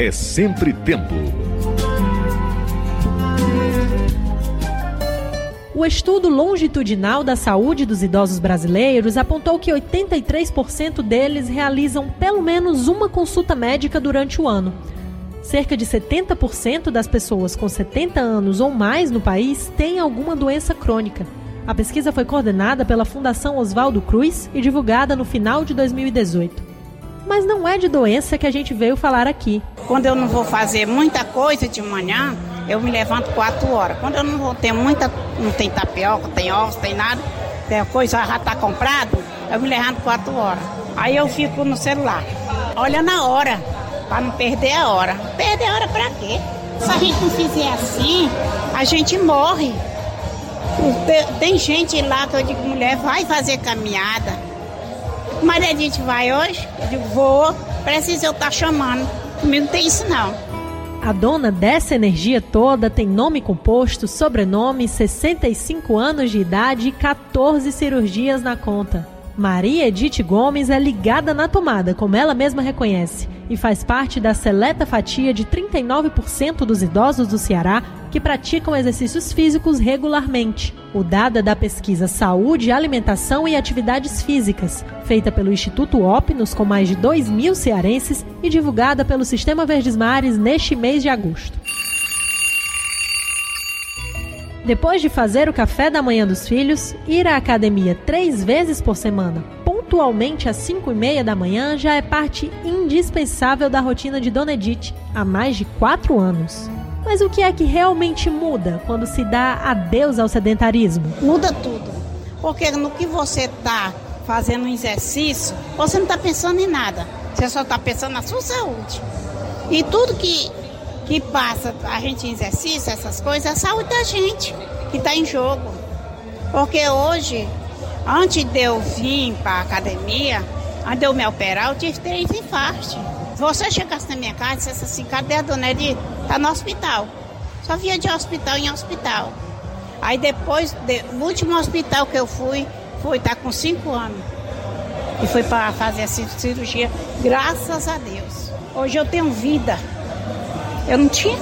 é sempre tempo. O estudo longitudinal da saúde dos idosos brasileiros apontou que 83% deles realizam pelo menos uma consulta médica durante o ano. Cerca de 70% das pessoas com 70 anos ou mais no país têm alguma doença crônica. A pesquisa foi coordenada pela Fundação Oswaldo Cruz e divulgada no final de 2018. Mas não é de doença que a gente veio falar aqui. Quando eu não vou fazer muita coisa de manhã, eu me levanto 4 horas. Quando eu não vou ter muita, não tem tapioca, tem ovos, tem nada, tem coisa já está comprado, eu me levanto 4 horas. Aí eu fico no celular, olha na hora, para não perder a hora. Perder a hora para quê? Se a gente não fizer assim, a gente morre. Tem gente lá que eu digo, mulher, vai fazer caminhada. Mas a gente vai hoje? Eu digo, vou, precisa eu estar tá chamando. Comigo não tem isso não. A dona dessa energia toda tem nome composto, sobrenome, 65 anos de idade e 14 cirurgias na conta. Maria Edith Gomes é ligada na tomada, como ela mesma reconhece, e faz parte da seleta fatia de 39% dos idosos do Ceará que praticam exercícios físicos regularmente. O dado é da pesquisa Saúde, Alimentação e Atividades Físicas, feita pelo Instituto Opnos com mais de 2 mil cearenses e divulgada pelo Sistema Verdes Mares neste mês de agosto. Depois de fazer o café da manhã dos filhos, ir à academia três vezes por semana, pontualmente às cinco e meia da manhã, já é parte indispensável da rotina de Dona Edith há mais de quatro anos. Mas o que é que realmente muda quando se dá adeus ao sedentarismo? Muda tudo. Porque no que você está fazendo um exercício, você não está pensando em nada. Você só está pensando na sua saúde. E tudo que que passa a gente em exercício, essas coisas, é a saúde da gente que está em jogo. Porque hoje, antes de eu vir para a academia, antes de eu me operar, eu tive três infartos. Se você chegasse na minha casa e dissesse assim, cadê a dona Edi? Está no hospital. Só via de hospital em hospital. Aí depois, de, último hospital que eu fui, foi estar tá com cinco anos. E foi para fazer a cirurgia, graças a Deus. Hoje eu tenho vida. Eu não tinha.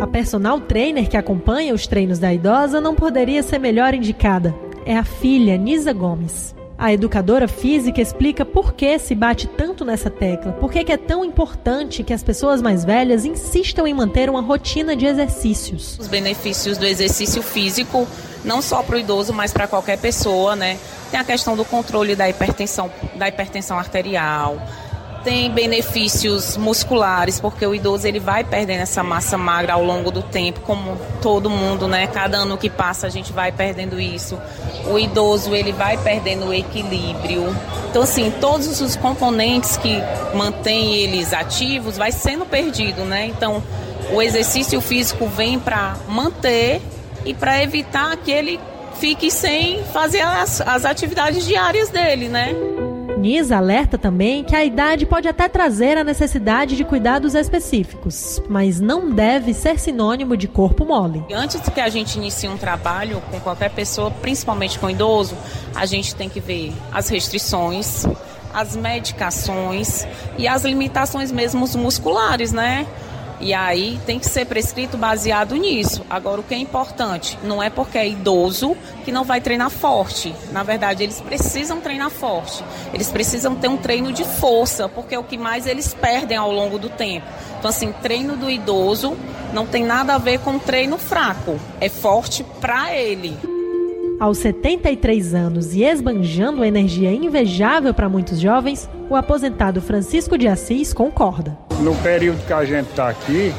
A personal trainer que acompanha os treinos da idosa não poderia ser melhor indicada. É a filha, Nisa Gomes. A educadora física explica por que se bate tanto nessa tecla, por que é tão importante que as pessoas mais velhas insistam em manter uma rotina de exercícios. Os benefícios do exercício físico, não só para o idoso, mas para qualquer pessoa, né? Tem a questão do controle da hipertensão, da hipertensão arterial, tem benefícios musculares, porque o idoso ele vai perdendo essa massa magra ao longo do tempo, como todo mundo, né? Cada ano que passa a gente vai perdendo isso. O idoso ele vai perdendo o equilíbrio. Então assim, todos os componentes que mantêm eles ativos vai sendo perdido, né? Então, o exercício físico vem para manter e para evitar que ele fique sem fazer as, as atividades diárias dele, né? Nisa alerta também que a idade pode até trazer a necessidade de cuidados específicos, mas não deve ser sinônimo de corpo mole. Antes que a gente inicie um trabalho com qualquer pessoa, principalmente com idoso, a gente tem que ver as restrições, as medicações e as limitações mesmo musculares, né? E aí tem que ser prescrito baseado nisso. Agora, o que é importante, não é porque é idoso que não vai treinar forte. Na verdade, eles precisam treinar forte. Eles precisam ter um treino de força, porque é o que mais eles perdem ao longo do tempo. Então, assim, treino do idoso não tem nada a ver com treino fraco. É forte para ele. Aos 73 anos e esbanjando energia invejável para muitos jovens, o aposentado Francisco de Assis concorda. No período que a gente está aqui,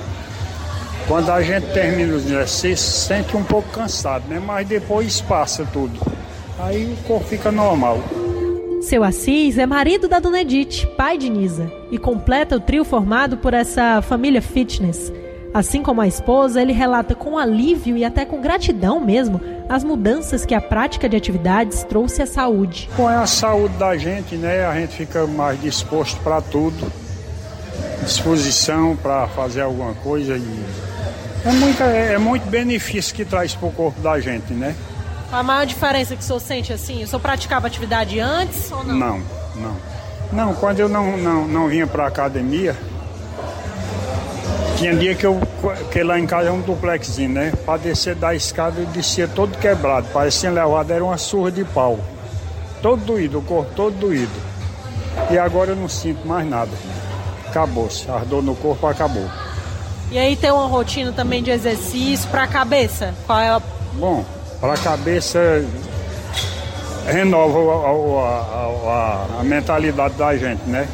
quando a gente termina os exercícios, sente um pouco cansado, né? Mas depois passa tudo. Aí o corpo fica normal. Seu Assis é marido da Dona Edith, pai de Nisa, e completa o trio formado por essa família fitness Assim como a esposa, ele relata com alívio e até com gratidão mesmo as mudanças que a prática de atividades trouxe à saúde. Com a saúde da gente, né, a gente fica mais disposto para tudo, disposição para fazer alguma coisa e é, muita, é, é muito benefício que traz para o corpo da gente, né? A maior diferença que o senhor sente assim, o senhor praticava atividade antes ou não? Não, não. Não, quando eu não, não, não vinha para a academia, Tinha dia que eu, que lá em casa é um duplexinho, né? Para descer da escada eu descia todo quebrado, parecia levado, era uma surra de pau. Todo doído, o corpo todo doído. E agora eu não sinto mais nada. Acabou-se, a dor no corpo acabou. E aí tem uma rotina também de exercício para a cabeça? Qual é a... Bom, para a cabeça renova a, a, a, mentalidade da gente, né?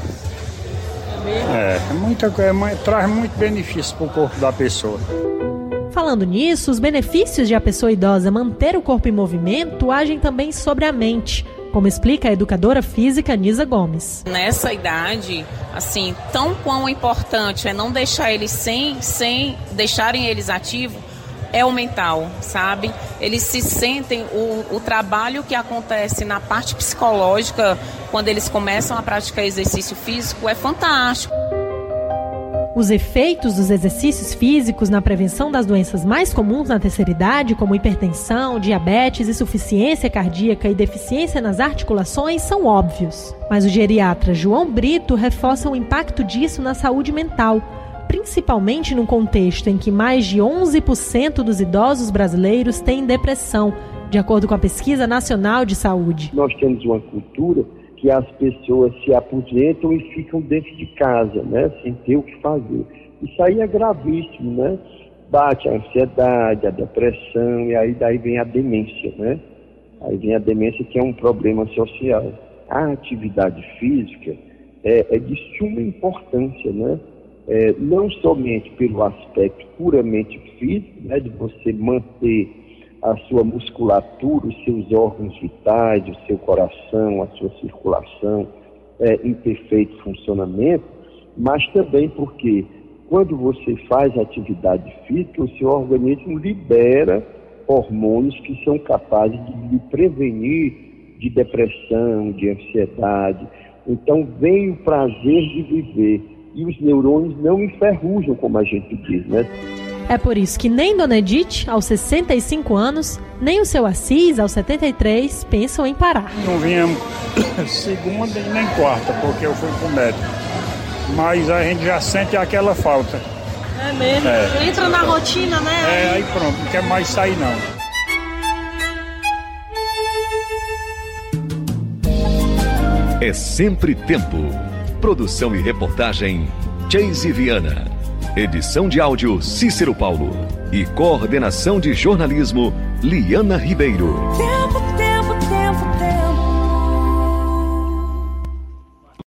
É, é muita, é, traz muito benefício para o corpo da pessoa. Falando nisso, os benefícios de a pessoa idosa manter o corpo em movimento agem também sobre a mente, como explica a educadora física Nisa Gomes. Nessa idade, assim, tão quão importante é não deixar eles sem, sem deixarem eles ativos, é o mental, sabe? Eles se sentem, o, o trabalho que acontece na parte psicológica, quando eles começam a praticar exercício físico, é fantástico. Os efeitos dos exercícios físicos na prevenção das doenças mais comuns na terceira idade, como hipertensão, diabetes, insuficiência cardíaca e deficiência nas articulações, são óbvios. Mas o geriatra João Brito reforça o impacto disso na saúde mental principalmente num contexto em que mais de 11% dos idosos brasileiros têm depressão, de acordo com a Pesquisa Nacional de Saúde. Nós temos uma cultura que as pessoas se aposentam e ficam dentro de casa, né, sem ter o que fazer. Isso aí é gravíssimo, né? Bate a ansiedade, a depressão e aí daí vem a demência, né? Aí vem a demência que é um problema social. A atividade física é, é de suma importância, né? É, não somente pelo aspecto puramente físico, né, de você manter a sua musculatura, os seus órgãos vitais, o seu coração, a sua circulação é, em perfeito funcionamento, mas também porque quando você faz atividade física, o seu organismo libera hormônios que são capazes de lhe prevenir de depressão, de ansiedade. Então vem o prazer de viver e os neurônios não enferrujam, como a gente diz, né? É por isso que nem Dona Edith, aos 65 anos, nem o seu Assis, aos 73, pensam em parar. Não viemos segunda e nem quarta, porque eu fui com o médico. Mas a gente já sente aquela falta. É mesmo? É. Entra na rotina, né? É, aí pronto, não quer mais sair não. É sempre tempo Produção e reportagem Chase Viana. Edição de áudio Cícero Paulo. E coordenação de jornalismo Liana Ribeiro. Tempo, tempo.